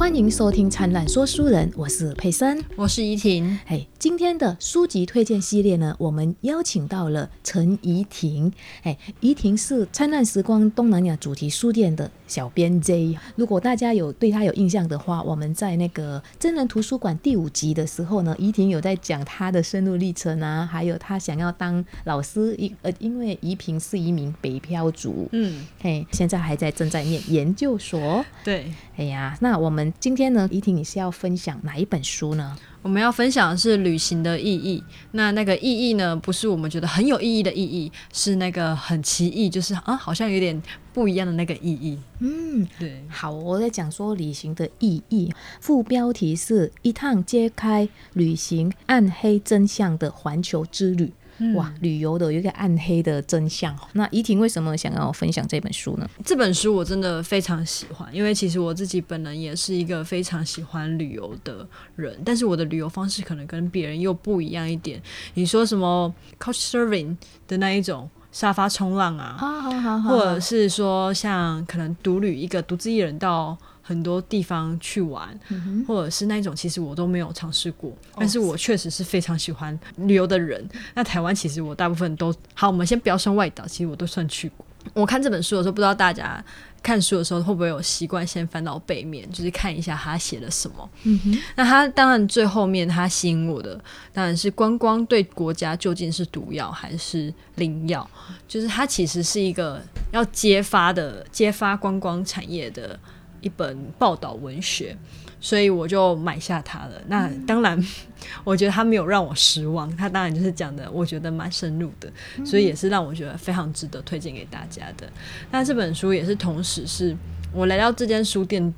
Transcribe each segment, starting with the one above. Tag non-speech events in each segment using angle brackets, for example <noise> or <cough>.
欢迎收听《灿烂说书人》，我是佩森，我是怡婷。哎，今天的书籍推荐系列呢，我们邀请到了陈怡婷。哎，怡婷是灿烂时光东南亚主题书店的小编 J。如果大家有对他有印象的话，我们在那个真人图书馆第五集的时候呢，怡婷有在讲她的深入历程啊，还有她想要当老师，一呃，因为怡萍是一名北漂族，嗯，嘿，现在还在正在念研究所。对，哎呀，那我们今天呢，怡婷你是要分享哪一本书呢？我们要分享的是旅行的意义。那那个意义呢，不是我们觉得很有意义的意义，是那个很奇异，就是啊，好像有点不一样的那个意义。嗯，对，好，我在讲说旅行的意义，副标题是一趟揭开旅行暗黑真相的环球之旅。哇，旅游的有一个暗黑的真相。那怡婷为什么想要分享这本书呢？这本书我真的非常喜欢，因为其实我自己本人也是一个非常喜欢旅游的人，但是我的旅游方式可能跟别人又不一样一点。你说什么 couch surfing 的那一种沙发冲浪啊，好好好好，或者是说像可能独旅一个独自一人到。很多地方去玩，或者是那一种，其实我都没有尝试过。但是我确实是非常喜欢旅游的人。那台湾其实我大部分都好，我们先不要算外岛，其实我都算去过。我看这本书的时候，不知道大家看书的时候会不会有习惯先翻到背面，就是看一下他写了什么。嗯哼，那他当然最后面他吸引我的当然是观光对国家究竟是毒药还是灵药，就是它其实是一个要揭发的揭发观光产业的。一本报道文学，所以我就买下它了。那当然，<laughs> 我觉得它没有让我失望。它当然就是讲的，我觉得蛮深入的，所以也是让我觉得非常值得推荐给大家的。那这本书也是同时是我来到这间书店。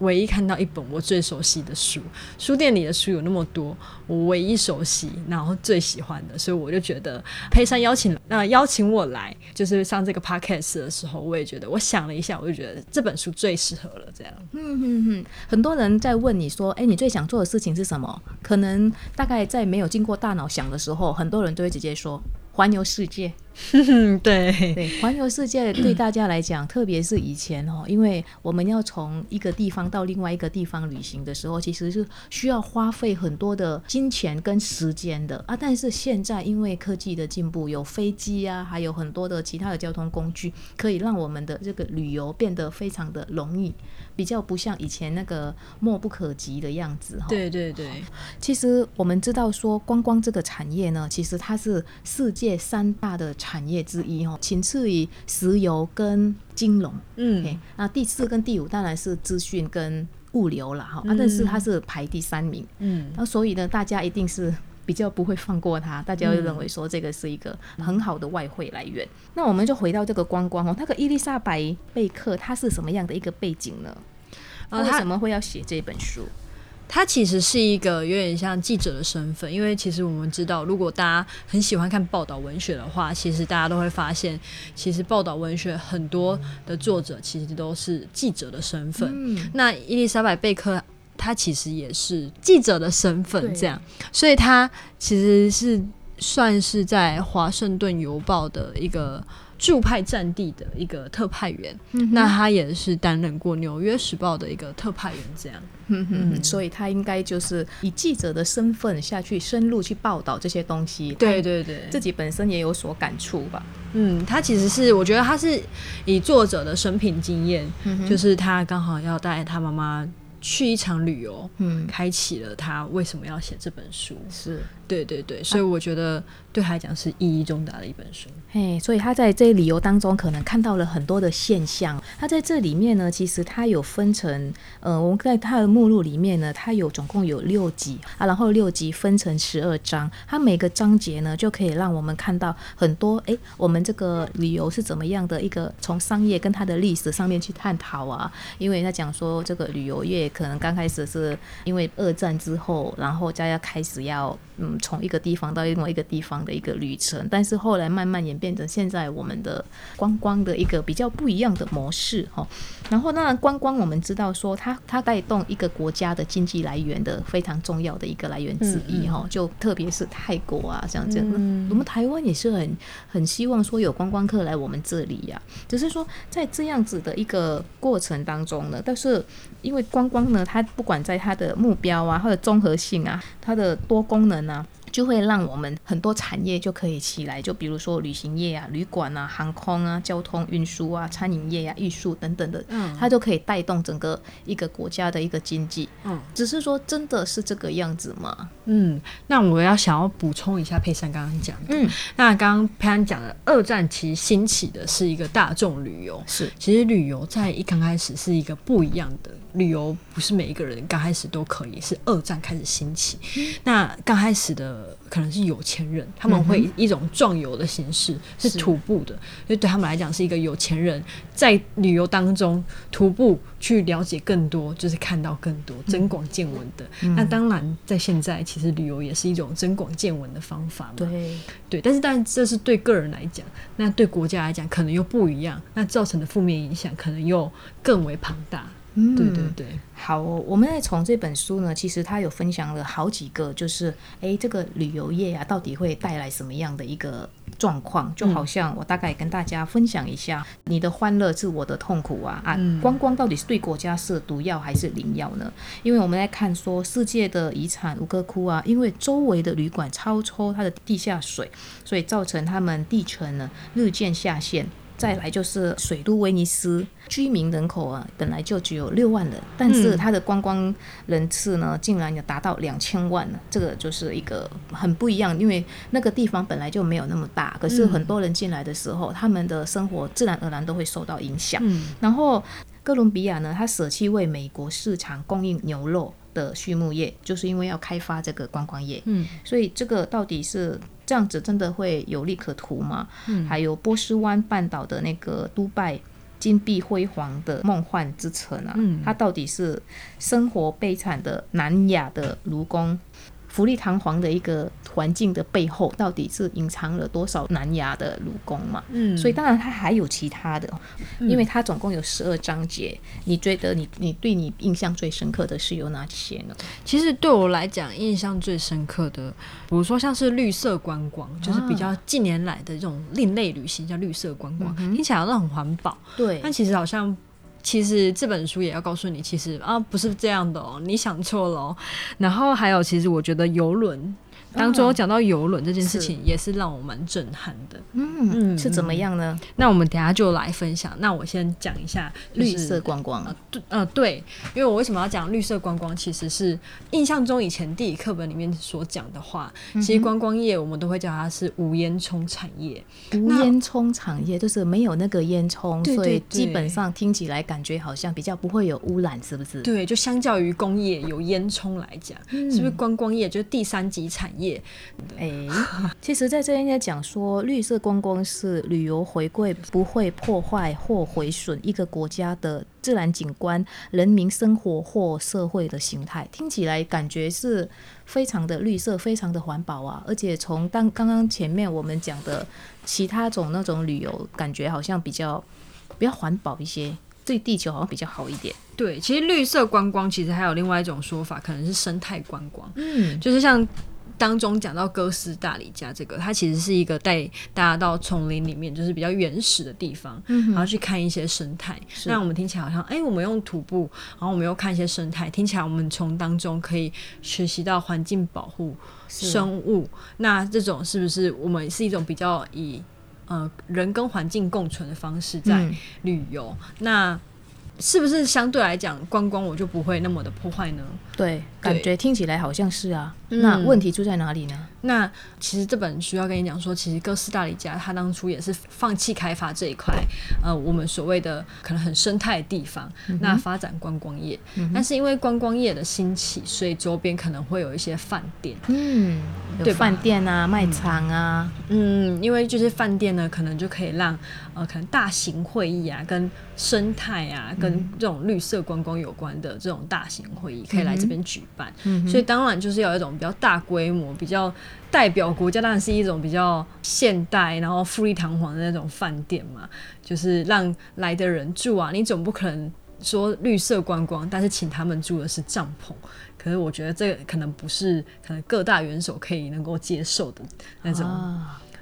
唯一看到一本我最熟悉的书，书店里的书有那么多，我唯一熟悉，然后最喜欢的，所以我就觉得佩珊邀请那邀请我来，就是上这个 podcast 的时候，我也觉得，我想了一下，我就觉得这本书最适合了。这样，嗯哼哼，很多人在问你说，哎，你最想做的事情是什么？可能大概在没有经过大脑想的时候，很多人都会直接说。环游世界，<laughs> 对对，环游世界对大家来讲，<laughs> 特别是以前哦，因为我们要从一个地方到另外一个地方旅行的时候，其实是需要花费很多的金钱跟时间的啊。但是现在因为科技的进步，有飞机啊，还有很多的其他的交通工具，可以让我们的这个旅游变得非常的容易。比较不像以前那个莫不可及的样子哈。对对对，其实我们知道说观光这个产业呢，其实它是世界三大的产业之一哈，仅次于石油跟金融。嗯，那第四跟第五当然是资讯跟物流了哈，啊，但是它是排第三名。嗯，那所以呢，大家一定是。比较不会放过它，大家会认为说这个是一个很好的外汇来源。那我们就回到这个观光哦，那个伊丽莎白贝克他是什么样的一个背景呢？他为什么会要写这本书？他其实是一个有点像记者的身份，因为其实我们知道，如果大家很喜欢看报道文学的话，其实大家都会发现，其实报道文学很多的作者其实都是记者的身份。那伊丽莎白贝克。他其实也是记者的身份，这样，所以他其实是算是在华盛顿邮报的一个驻派战地的一个特派员。那他也是担任过纽约时报的一个特派员，这样。嗯嗯，所以他应该就是以记者的身份下去深入去报道这些东西。对对对，自己本身也有所感触吧。嗯，他其实是我觉得他是以作者的生平经验，就是他刚好要带他妈妈。去一场旅游，嗯，开启了他为什么要写这本书。是，对对对，所以我觉得对他来讲是意义重大的一本书。嘿，所以他在这旅游当中可能看到了很多的现象。他在这里面呢，其实他有分成，呃，我们在他的目录里面呢，他有总共有六集啊，然后六集分成十二章，他每个章节呢就可以让我们看到很多，哎，我们这个旅游是怎么样的一个从商业跟它的历史上面去探讨啊。因为他讲说这个旅游业。可能刚开始是因为二战之后，然后大家开始要嗯从一个地方到另外一个地方的一个旅程，但是后来慢慢演变成现在我们的观光的一个比较不一样的模式哈。然后当然观光我们知道说它它带动一个国家的经济来源的非常重要的一个来源之一哈，就特别是泰国啊像这样，我们台湾也是很很希望说有观光客来我们这里呀，只是说在这样子的一个过程当中呢，但是因为观光。光呢，它不管在它的目标啊，或者综合性啊，它的多功能啊。就会让我们很多产业就可以起来，就比如说旅行业啊、旅馆啊、航空啊、交通运输啊、餐饮业啊、艺术等等的，嗯，它都可以带动整个一个国家的一个经济。嗯，只是说真的是这个样子吗？嗯，那我要想要补充一下佩珊刚刚讲的，嗯，那刚刚佩珊讲的二战其实兴起的是一个大众旅游，是，其实旅游在一刚开始是一个不一样的。旅游不是每一个人刚开始都可以，是二战开始兴起。那刚开始的可能是有钱人，他们会一种壮游的形式，是徒步的，所以对他们来讲是一个有钱人在旅游当中徒步去了解更多，就是看到更多增广见闻的。那当然，在现在其实旅游也是一种增广见闻的方法嘛。对对，但是但这是对个人来讲，那对国家来讲可能又不一样，那造成的负面影响可能又更为庞大。嗯，对对对，好，我们在从这本书呢，其实他有分享了好几个，就是哎，这个旅游业啊，到底会带来什么样的一个状况？就好像我大概跟大家分享一下，你的欢乐是我的痛苦啊啊！观光到底是对国家是毒药还是灵药呢？因为我们在看说世界的遗产吴哥窟啊，因为周围的旅馆超抽它的地下水，所以造成他们地层呢日渐下陷。再来就是水都威尼斯居民人口啊，本来就只有六万人，但是它的观光人次呢，竟然有达到两千万了。这个就是一个很不一样，因为那个地方本来就没有那么大，可是很多人进来的时候，他们的生活自然而然都会受到影响。然后哥伦比亚呢，它舍弃为美国市场供应牛肉的畜牧业，就是因为要开发这个观光业。嗯，所以这个到底是？这样子真的会有利可图吗？嗯，还有波斯湾半岛的那个都拜金碧辉煌的梦幻之城啊，嗯，它到底是生活悲惨的南亚的卢工？富丽堂皇的一个环境的背后，到底是隐藏了多少南亚的鲁工嘛？嗯，所以当然它还有其他的，因为它总共有十二章节。你觉得你你对你印象最深刻的是有哪些呢？其实对我来讲，印象最深刻的，比如说像是绿色观光，就是比较近年来的这种另类旅行，叫绿色观光，听起来好像很环保。对，但其实好像。其实这本书也要告诉你，其实啊不是这样的哦，你想错了哦。然后还有，其实我觉得游轮。当中讲到游轮这件事情，也是让我蛮震撼的。嗯，是怎么样呢？那我们等下就来分享。那我先讲一下绿色观光。对，呃，对，因为我为什么要讲绿色观光？其实是印象中以前地理课本里面所讲的话，其实观光业我们都会叫它是无烟囱产业。无烟囱产业就是没有那个烟囱，所以基本上听起来感觉好像比较不会有污染，是不是？对，就相较于工业有烟囱来讲，是不是观光业就是第三级产业？业，哎，其实，在这应该讲说，绿色观光是旅游回归不会破坏或毁损一个国家的自然景观、人民生活或社会的形态。听起来感觉是非常的绿色，非常的环保啊！而且从当刚刚前面我们讲的其他种那种旅游，感觉好像比较比较环保一些，对地球好像比较好一点。对，其实绿色观光其实还有另外一种说法，可能是生态观光，嗯，就是像。当中讲到哥斯大黎加这个，它其实是一个带大家到丛林里面，就是比较原始的地方，然后去看一些生态。那我们听起来好像，哎，我们用徒步，然后我们又看一些生态，听起来我们从当中可以学习到环境保护、生物。那这种是不是我们是一种比较以呃人跟环境共存的方式在旅游？那是不是相对来讲，观光我就不会那么的破坏呢？对，感觉听起来好像是啊。那问题出在哪里呢？那其实这本书要跟你讲说，其实哥斯达黎加他当初也是放弃开发这一块，呃，我们所谓的可能很生态的地方，那发展观光业。但是因为观光业的兴起，所以周边可能会有一些饭店，嗯，对，饭店啊，卖场啊，嗯，因为就是饭店呢，可能就可以让呃，可能大型会议啊，跟生态啊，跟这种绿色观光有关的这种大型会议，可以来这边举办。所以当然就是有一种比较大规模、比较代表国家，当然是一种比较现代，然后富丽堂皇的那种饭店嘛，就是让来的人住啊。你总不可能说绿色观光，但是请他们住的是帐篷。可是我觉得这个可能不是可能各大元首可以能够接受的那种。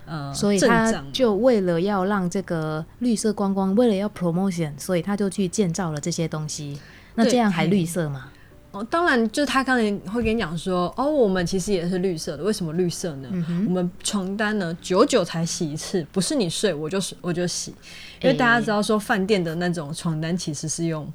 呃，所以他就为了要让这个绿色观光，为了要 promotion，所以他就去建造了这些东西。那这样还绿色吗？哦，当然，就是他刚才会跟你讲说，哦，我们其实也是绿色的，为什么绿色呢？我们床单呢，久久才洗一次，不是你睡我就我就洗，因为大家知道说，饭店的那种床单其实是用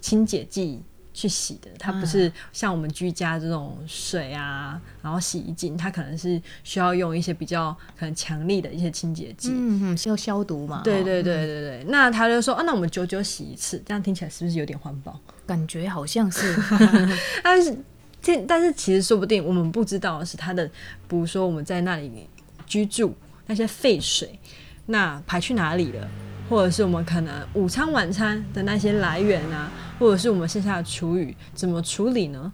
清洁剂。去洗的，它不是像我们居家这种水啊，然后洗衣精，它可能是需要用一些比较可能强力的一些清洁剂，嗯嗯，要消毒嘛。对对对对对，那他就说啊，那我们久久洗一次，这样听起来是不是有点环保？感觉好像是，<laughs> 但是这但是其实说不定我们不知道的是，它的比如说我们在那里居住那些废水，那排去哪里了？或者是我们可能午餐晚餐的那些来源啊，或者是我们剩下的厨余怎么处理呢？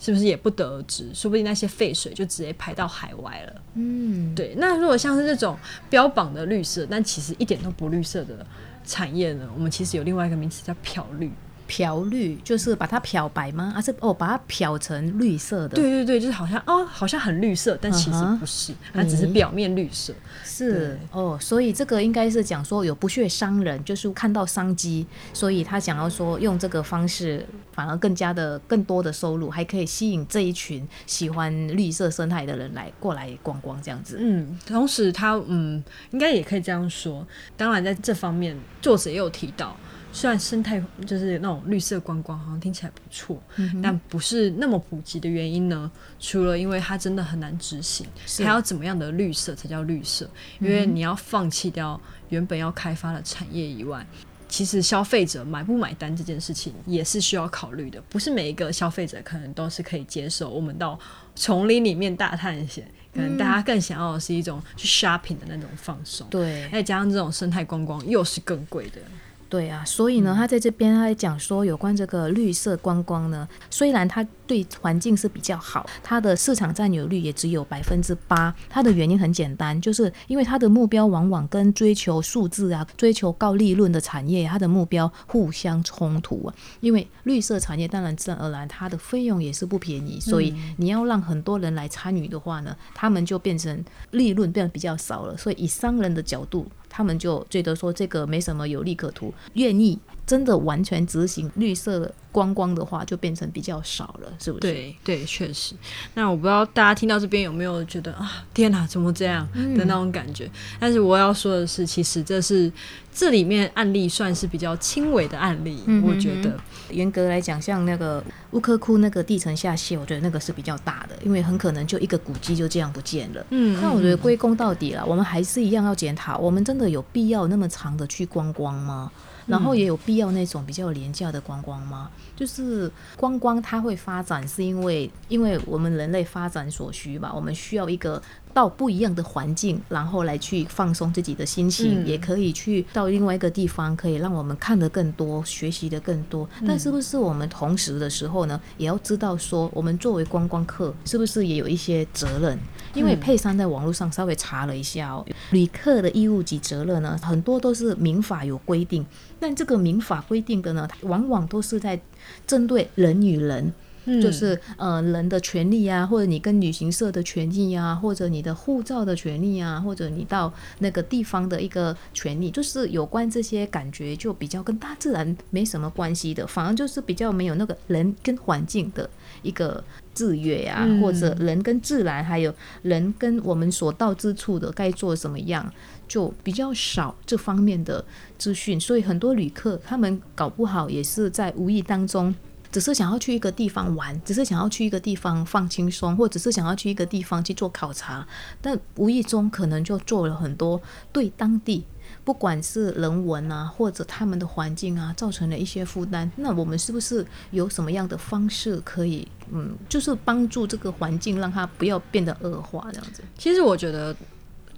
是不是也不得而知？说不定那些废水就直接排到海外了。嗯，对。那如果像是这种标榜的绿色，但其实一点都不绿色的产业呢？我们其实有另外一个名词叫漂绿。漂绿就是把它漂白吗？还是哦把它漂成绿色的？对对对，就是好像哦好像很绿色，但其实不是，它只是表面绿色。是哦，所以这个应该是讲说有不屑商人，就是看到商机，所以他想要说用这个方式，反而更加的更多的收入，还可以吸引这一群喜欢绿色生态的人来过来逛逛这样子。嗯，同时他嗯应该也可以这样说，当然在这方面作者也有提到。虽然生态就是那种绿色观光，好像听起来不错，但不是那么普及的原因呢？除了因为它真的很难执行，还要怎么样的绿色才叫绿色？因为你要放弃掉原本要开发的产业以外，其实消费者买不买单这件事情也是需要考虑的。不是每一个消费者可能都是可以接受我们到丛林里面大探险，可能大家更想要的是一种去 shopping 的那种放松。对，再加上这种生态观光又是更贵的。对啊，所以呢，他在这边他讲说，有关这个绿色观光呢，虽然它对环境是比较好，它的市场占有率也只有百分之八。它的原因很简单，就是因为它的目标往往跟追求数字啊、追求高利润的产业，它的目标互相冲突啊。因为绿色产业当然自然而然它的费用也是不便宜，所以你要让很多人来参与的话呢，他们就变成利润变得比较少了。所以以商人的角度。他们就觉得说这个没什么有利可图，愿意真的完全执行绿色观光的话，就变成比较少了，是不是？对对，确实。那我不知道大家听到这边有没有觉得啊，天哪，怎么这样的那种感觉？但是我要说的是，其实这是这里面案例算是比较轻微的案例，我觉得。严格来讲，像那个乌克库那个地层下陷，我觉得那个是比较大的，因为很可能就一个古迹就这样不见了。嗯，那我觉得归功到底了，我们还是一样要检讨，我们真的有必要那么长的去观光吗？然后也有必要那种比较廉价的观光吗？就是观光它会发展，是因为因为我们人类发展所需吧，我们需要一个。到不一样的环境，然后来去放松自己的心情，也可以去到另外一个地方，可以让我们看得更多，学习的更多。但是不是我们同时的时候呢，也要知道说，我们作为观光客，是不是也有一些责任？因为佩珊在网络上稍微查了一下哦，旅客的义务及责任呢，很多都是民法有规定，但这个民法规定的呢，往往都是在针对人与人。就是呃人的权利啊，或者你跟旅行社的权利啊，或者你的护照的权利啊，或者你到那个地方的一个权利，就是有关这些感觉就比较跟大自然没什么关系的，反而就是比较没有那个人跟环境的一个制约啊，或者人跟自然，还有人跟我们所到之处的该做什么样，就比较少这方面的资讯，所以很多旅客他们搞不好也是在无意当中。只是想要去一个地方玩，只是想要去一个地方放轻松，或者是想要去一个地方去做考察，但无意中可能就做了很多对当地不管是人文啊，或者他们的环境啊，造成了一些负担。那我们是不是有什么样的方式可以，嗯，就是帮助这个环境，让它不要变得恶化这样子？其实我觉得。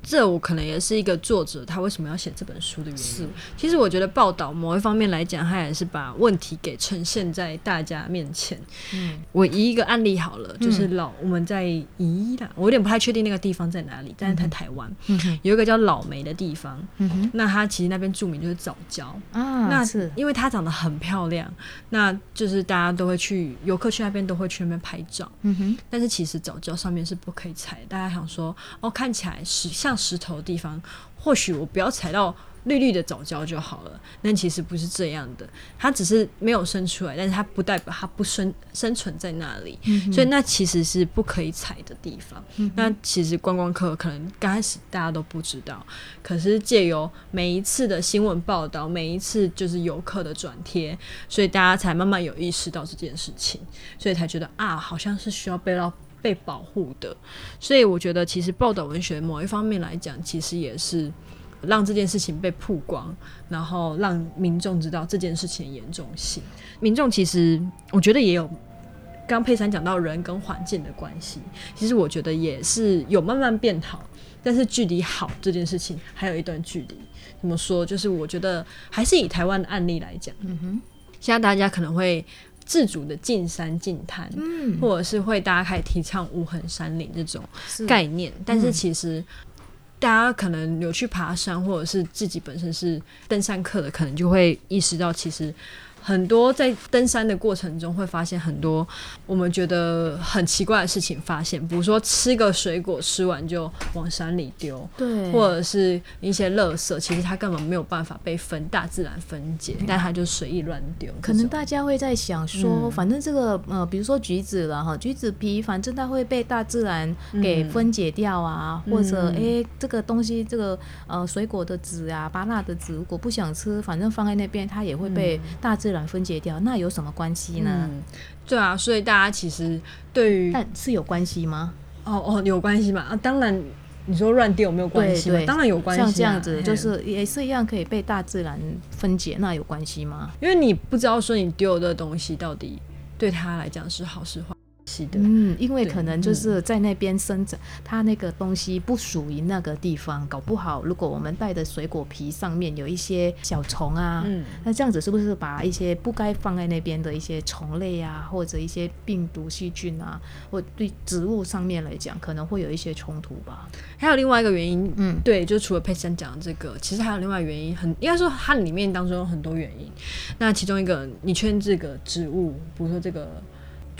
这我可能也是一个作者，他为什么要写这本书的原因。其实我觉得报道某一方面来讲，他也是把问题给呈现在大家面前。嗯，我以一个案例好了，就是老我们在宜兰，我有点不太确定那个地方在哪里，但是在台湾有一个叫老梅的地方。嗯哼，那它其实那边著名就是早教啊，那是因为它长得很漂亮，那就是大家都会去游客去那边都会去那边拍照。嗯哼，但是其实早教上面是不可以踩。大家想说，哦，看起来是像。石头的地方，或许我不要踩到绿绿的藻礁就好了。但其实不是这样的，它只是没有生出来，但是它不代表它不生生存在那里，所以那其实是不可以踩的地方。那其实观光客可能刚开始大家都不知道，可是借由每一次的新闻报道，每一次就是游客的转贴，所以大家才慢慢有意识到这件事情，所以才觉得啊，好像是需要被到被保护的。所以我觉得，其实报道文学某一方面来讲，其实也是。让这件事情被曝光，然后让民众知道这件事情的严重性。民众其实我觉得也有，刚佩珊讲到人跟环境的关系，其实我觉得也是有慢慢变好，但是距离好这件事情还有一段距离。怎么说？就是我觉得还是以台湾的案例来讲，嗯哼，现在大家可能会自主的进山进滩，嗯，或者是会大家开始提倡无痕山林这种概念，但是其实。大家可能有去爬山，或者是自己本身是登山客的，可能就会意识到，其实。很多在登山的过程中会发现很多我们觉得很奇怪的事情，发现比如说吃个水果吃完就往山里丢，对，或者是一些垃圾，其实它根本没有办法被分大自然分解，但它就随意乱丢。可能大家会在想说，反正这个呃，比如说橘子了哈，橘子皮反正它会被大自然给分解掉啊，或者哎这个东西这个呃水果的籽啊，芭辣的籽，如果不想吃，反正放在那边它也会被大自然。分解掉，那有什么关系呢？对啊，所以大家其实对于但是有关系吗？哦哦，有关系嘛？啊，当然，你说乱丢有没有关系？对当然有关系。像这样子，就是也是一样可以被大自然分解，那有关系吗？因为你不知道说你丢的东西到底对他来讲是好是坏。嗯，因为可能就是在那边生长，它那个东西不属于那个地方，搞不好如果我们带的水果皮上面有一些小虫啊，嗯，那这样子是不是把一些不该放在那边的一些虫类啊，或者一些病毒细菌啊，或对植物上面来讲，可能会有一些冲突吧？还有另外一个原因，嗯，对，就除了佩珊讲的这个，其实还有另外原因，很应该说它里面当中有很多原因。那其中一个，你确认这个植物，比如说这个。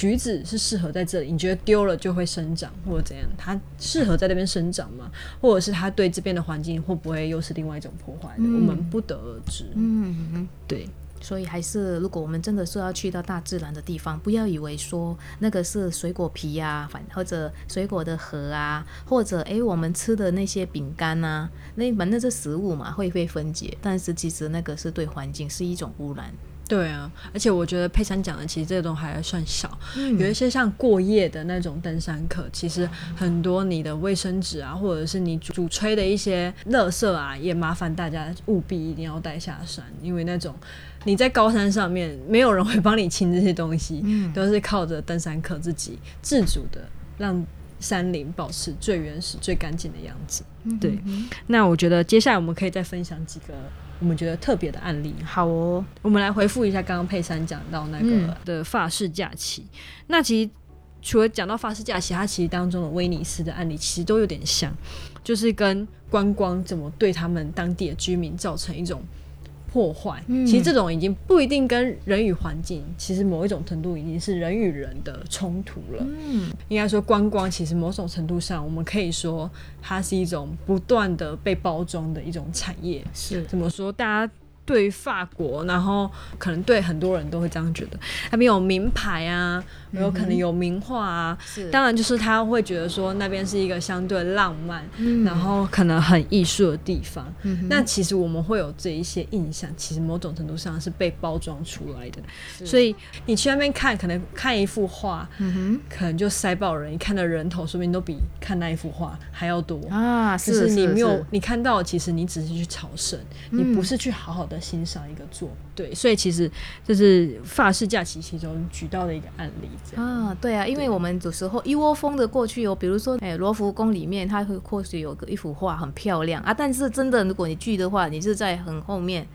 橘子是适合在这里？你觉得丢了就会生长，或者怎样？它适合在那边生长吗？或者是它对这边的环境会不会又是另外一种破坏？我们不得而知。嗯，对。所以还是，如果我们真的是要去到大自然的地方，不要以为说那个是水果皮呀，反或者水果的核啊，或者诶我们吃的那些饼干啊，那反正是食物嘛，会被分解。但是其实那个是对环境是一种污染。对啊，而且我觉得佩珊讲的其实这种还算少，有一些像过夜的那种登山客，其实很多你的卫生纸啊，或者是你主吹的一些垃圾啊，也麻烦大家务必一定要带下山，因为那种你在高山上面没有人会帮你清这些东西，都是靠着登山客自己自主的让山林保持最原始、最干净的样子。对，那我觉得接下来我们可以再分享几个。我们觉得特别的案例，好哦。我们来回复一下刚刚佩珊讲到那个的法式假期。那其实除了讲到法式假期，它其实当中的威尼斯的案例其实都有点像，就是跟观光怎么对他们当地的居民造成一种。破坏，其实这种已经不一定跟人与环境，其实某一种程度已经是人与人的冲突了。嗯，应该说观光其实某种程度上，我们可以说它是一种不断的被包装的一种产业。是怎么说？大家。对于法国，然后可能对很多人都会这样觉得，那边有名牌啊，有可能有名画啊。是，当然就是他会觉得说那边是一个相对浪漫，然后可能很艺术的地方。嗯那其实我们会有这一些印象，其实某种程度上是被包装出来的。所以你去那边看，可能看一幅画，可能就塞爆人，你看的人头说不定都比看那一幅画还要多啊。是你没有你看到，其实你只是去朝圣，你不是去好好的。欣赏一个作对，所以其实这是法式假期其中举到的一个案例。啊，对啊，因为我们有时候一窝蜂的过去哦，比如说哎，罗浮宫里面它会或许有个一幅画很漂亮啊，但是真的如果你去的话，你是在很后面。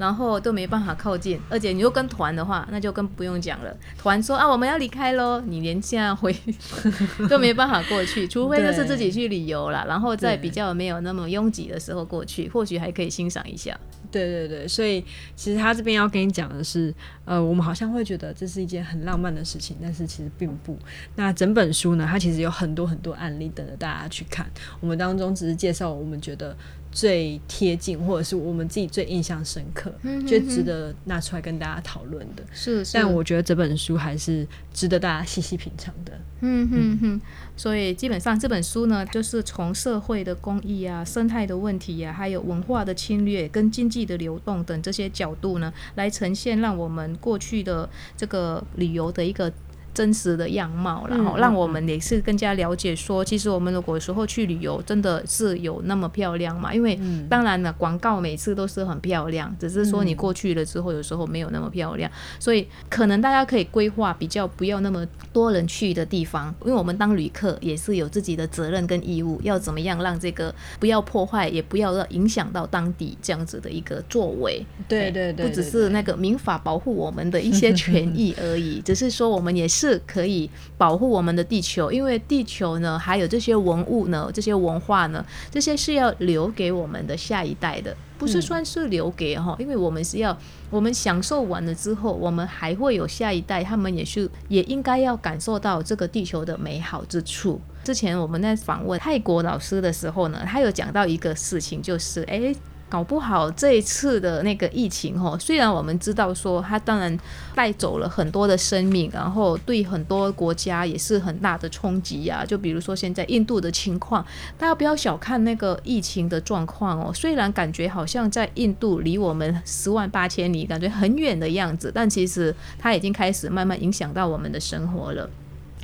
然后都没办法靠近，而且你又跟团的话，那就更不用讲了。团说啊，我们要离开喽，你连现在回 <laughs> 都没办法过去，除非就是自己去旅游了，然后在比较没有那么拥挤的时候过去，或许还可以欣赏一下。对对对，所以其实他这边要跟你讲的是，呃，我们好像会觉得这是一件很浪漫的事情，但是其实并不。那整本书呢，它其实有很多很多案例等着大家去看。我们当中只是介绍我们觉得。最贴近，或者是我们自己最印象深刻，嗯就值得拿出来跟大家讨论的。是是，但我觉得这本书还是值得大家细细品尝的。嗯哼哼，所以基本上这本书呢，就是从社会的公益啊、生态的问题呀、还有文化的侵略跟经济的流动等这些角度呢，来呈现让我们过去的这个旅游的一个。真实的样貌，然后嗯让我们也是更加了解说，其实我们如果有时候去旅游，真的是有那么漂亮嘛？因为嗯当然了，广告每次都是很漂亮，只是说你嗯过去了之后，有时候没有那么漂亮。所以可能大家可以规划比较不要那么多人去的地方，因为我们当旅客也是有自己的责任跟义务，要怎么样让这个不要破坏，也不要让影响到当地这样子的一个作为。哎对对对，不只是那个民法保护我们的一些权益而已，只是说我们也是可以保护我们的地球，因为地球呢，还有这些文物呢，这些文化呢，这些是要留给我们的下一代的，不是嗯算是留给哈，因为我们是要我们享受完了之后，我们还会有下一代，他们也是也应该要感受到这个地球的美好之处。之前我们在访问泰国老师的时候呢，他有讲到一个事情，就是诶。搞不好这一次的那个疫情哈，虽然我们知道说它当然带走了很多的生命，然后对很多国家也是很大的冲击呀、就比如说现在印度的情况，大家不要小看那个疫情的状况哦。虽然感觉好像在印度离我们十万八千里，感觉很远的样子，但其实它已经开始慢慢影响到我们的生活了。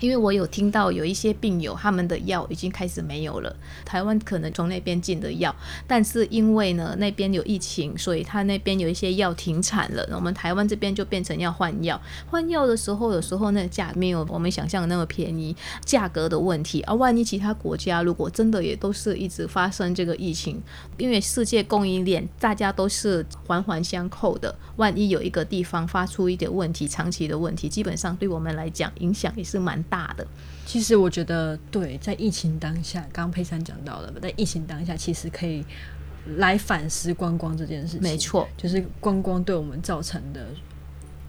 因为我有听到有一些病友他们的药已经开始没有了，台湾可能从那边进的药，但是因为呢那边有疫情，所以他那边有一些药停产了，我们台湾这边就变成要换药。换药的时候，有时候那个价没有我们想象的那么便宜，价格的问题啊。万一其他国家如果真的也都是一直发生这个疫情，因为世界供应链大家都是环环相扣的，万一有一个地方发出一点问题，长期的问题，基本上对我们来讲影响也是蛮大的。其实我觉得，对，在疫情当下，刚刚佩珊讲到了，在疫情当下，其实可以来反思观光这件事情。没错，就是观光对我们造成的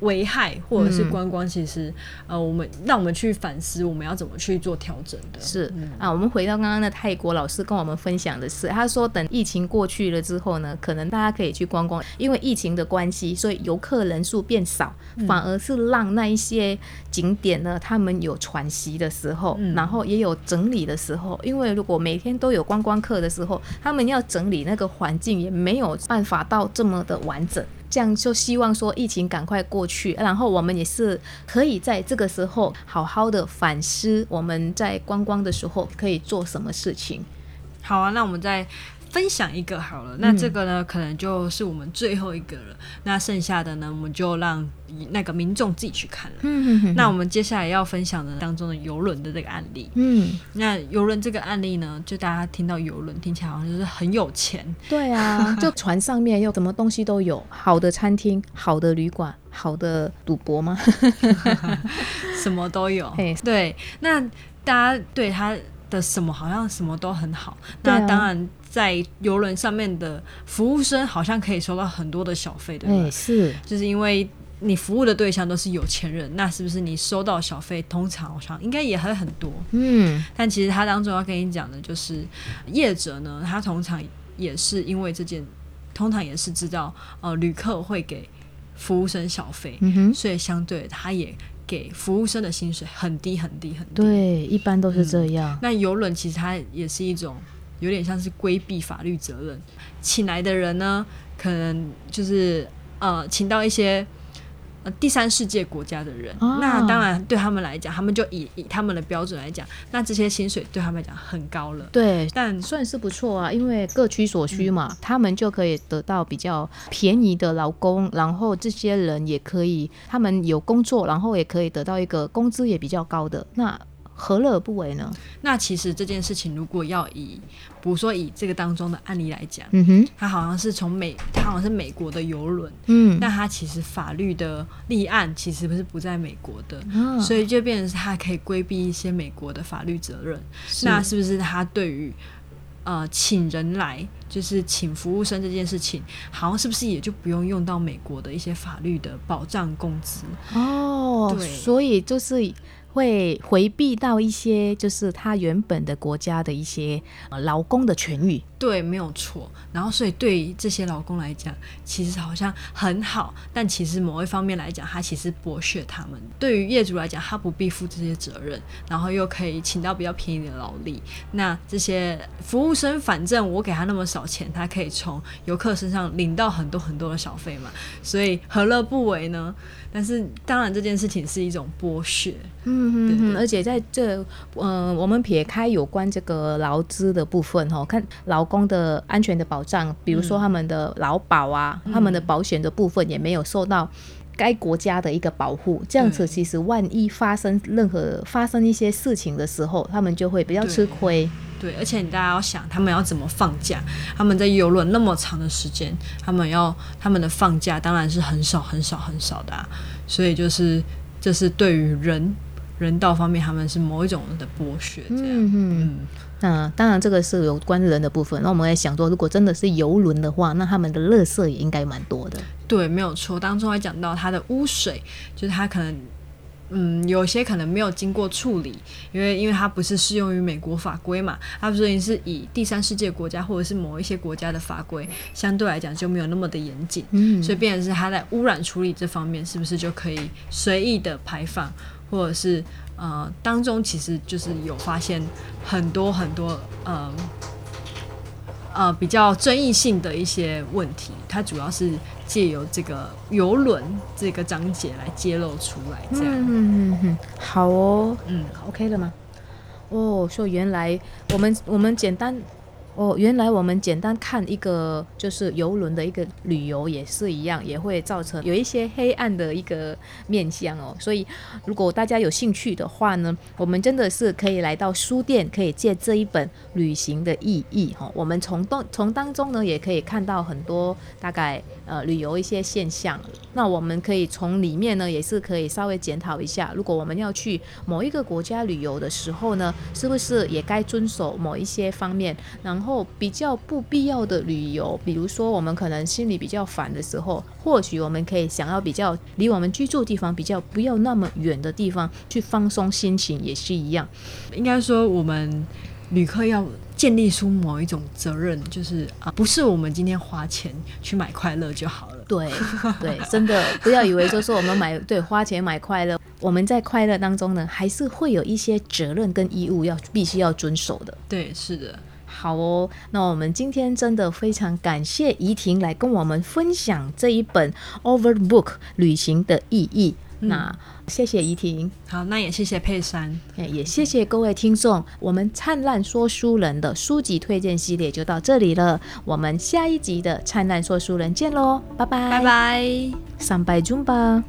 危害，或者是嗯观光，其实、呃，我们让我们去反思，我们要怎么去做调整的。是嗯啊，我们回到刚刚的泰国老师跟我们分享的是，他说等疫情过去了之后呢，可能大家可以去观光，因为疫情的关系，所以游客人数变少，反而是让那一些景点呢，他们有喘息的时候，嗯然后也有整理的时候。因为如果每天都有观光客的时候，他们要整理那个环境，也没有办法到这么的完整。这样就希望说疫情赶快过去，然后我们也是可以在这个时候好好的反思我们在观光的时候可以做什么事情。好啊，那我们再分享一个好了。那这个呢，可能就是我们最后一个了。那剩下的呢，我们就让那个民众自己去看了。嗯那我们接下来要分享的当中的游轮的这个案例，嗯，那游轮这个案例呢，就大家听到游轮听起来好像就是很有钱，对啊，<laughs> 就船上面又什么东西都有，好的餐厅、好的旅馆、好的赌博吗？<laughs> 什么都有嘿。对，那大家对他的什么好像什么都很好。啊那当然，在游轮上面的服务生好像可以收到很多的小费，对是，就是因为你服务的对象都是有钱人，那是不是你收到小费通常好像应该也还很多？嗯但其实他当中要跟你讲的就是，业者呢，他通常也是因为这件，通常也是知道呃旅客会给服务生小费，嗯哼，所以相对他也给服务生的薪水很低很低很低。对，一般都是这样。那游轮其实它也是一种有点像是规避法律责任，请来的人呢，可能就是呃，请到一些。呃，第三世界国家的人，哦那当然对他们来讲，他们就以以他们的标准来讲，那这些薪水对他们来讲很高了。对，但算是不错啊，因为各取所需嘛，他们就可以得到比较便宜的劳工，然后这些人也可以，他们有工作，然后也可以得到一个工资也比较高的，那何乐而不为呢？那其实这件事情，如果要以，比如说以这个当中的案例来讲，嗯哼，它好像是从美，它好像是美国的游轮，嗯，那它其实法律的立案其实不是不在美国的，啊所以就变成是它可以规避一些美国的法律责任。是那是不是他对于呃请人来，就是请服务生这件事情，好像是不是也就不用用到美国的一些法律的保障工资？哦，对所以就是会回避到一些就是他原本的国家的一些呃劳工的权益。对，没有错。然后，所以对于这些劳工来讲，其实好像很好，但其实某一方面来讲，他其实剥削他们。对于业主来讲，他不必负这些责任，然后又可以请到比较便宜的劳力。那这些服务生，反正我给他那么少钱，他可以从游客身上领到很多很多的小费嘛，所以何乐不为呢？但是，当然这件事情是一种剥削。嗯嗯嗯，而且在这，嗯，我们撇开有关这个劳资的部分哈，看劳工的安全的保障，比如说他们的劳保啊，他们的保险的部分也没有受到该国家的一个保护，这样子其实万一发生任何发生一些事情的时候，他们就会比较吃亏。对，而且你大家要想，他们要怎么放假？他们在游轮那么长的时间，他们要他们的放假当然是很少很少很少的，啊所以就是这是对于人人道方面，他们是某一种的剥削。这样，嗯，那当然这个是有关人的部分。那我们也想说，如果真的是游轮的话，那他们的垃圾也应该蛮多的。对，没有错。当中还讲到它的污水，就是它可能。嗯，有些可能没有经过处理，因为因为它不是适用于美国法规嘛，它所以是以第三世界国家或者是某一些国家的法规，相对来讲就没有那么的严谨，嗯，所以变成是它在污染处理这方面是不是就可以随意的排放，或者是呃当中其实就是有发现很多很多呃。呃，比较争议性的一些问题，它主要是借由这个游轮这个章节来揭露出来，这样。嗯嗯嗯，好哦，嗯，OK 了吗？哦，说原来我们我们简单。哦，原来我们简单看一个就是游轮的一个旅游也是一样，也会造成有一些黑暗的一个面相哦。所以如果大家有兴趣的话呢，我们真的是可以来到书店，可以借这一本《旅行的意义》哈。我们从当从当中呢，也可以看到很多大概呃旅游一些现象。那我们可以从里面呢，也是可以稍微检讨一下，如果我们要去某一个国家旅游的时候呢，是不是也该遵守某一些方面，然后。比较不必要的旅游，比如说我们可能心里比较烦的时候，或许我们可以想要比较离我们居住地方比较不要那么远的地方去放松心情，也是一样。应该说，我们旅客要建立出某一种责任，就是啊，不是我们今天花钱去买快乐就好了。对对，真的不要以为就是我们买对花钱买快乐，我们在快乐当中呢，还是会有一些责任跟义务要必须要遵守的。对，是的。好哦，那我们今天真的非常感谢怡婷来跟我们分享这一本《Overbook》旅行的意义。那谢谢怡婷，好，那也谢谢佩珊，也谢谢各位听众。我们灿烂说书人的书籍推荐系列就到这里了，我们下一集的灿烂说书人见喽，拜拜，拜拜，上拜中吧。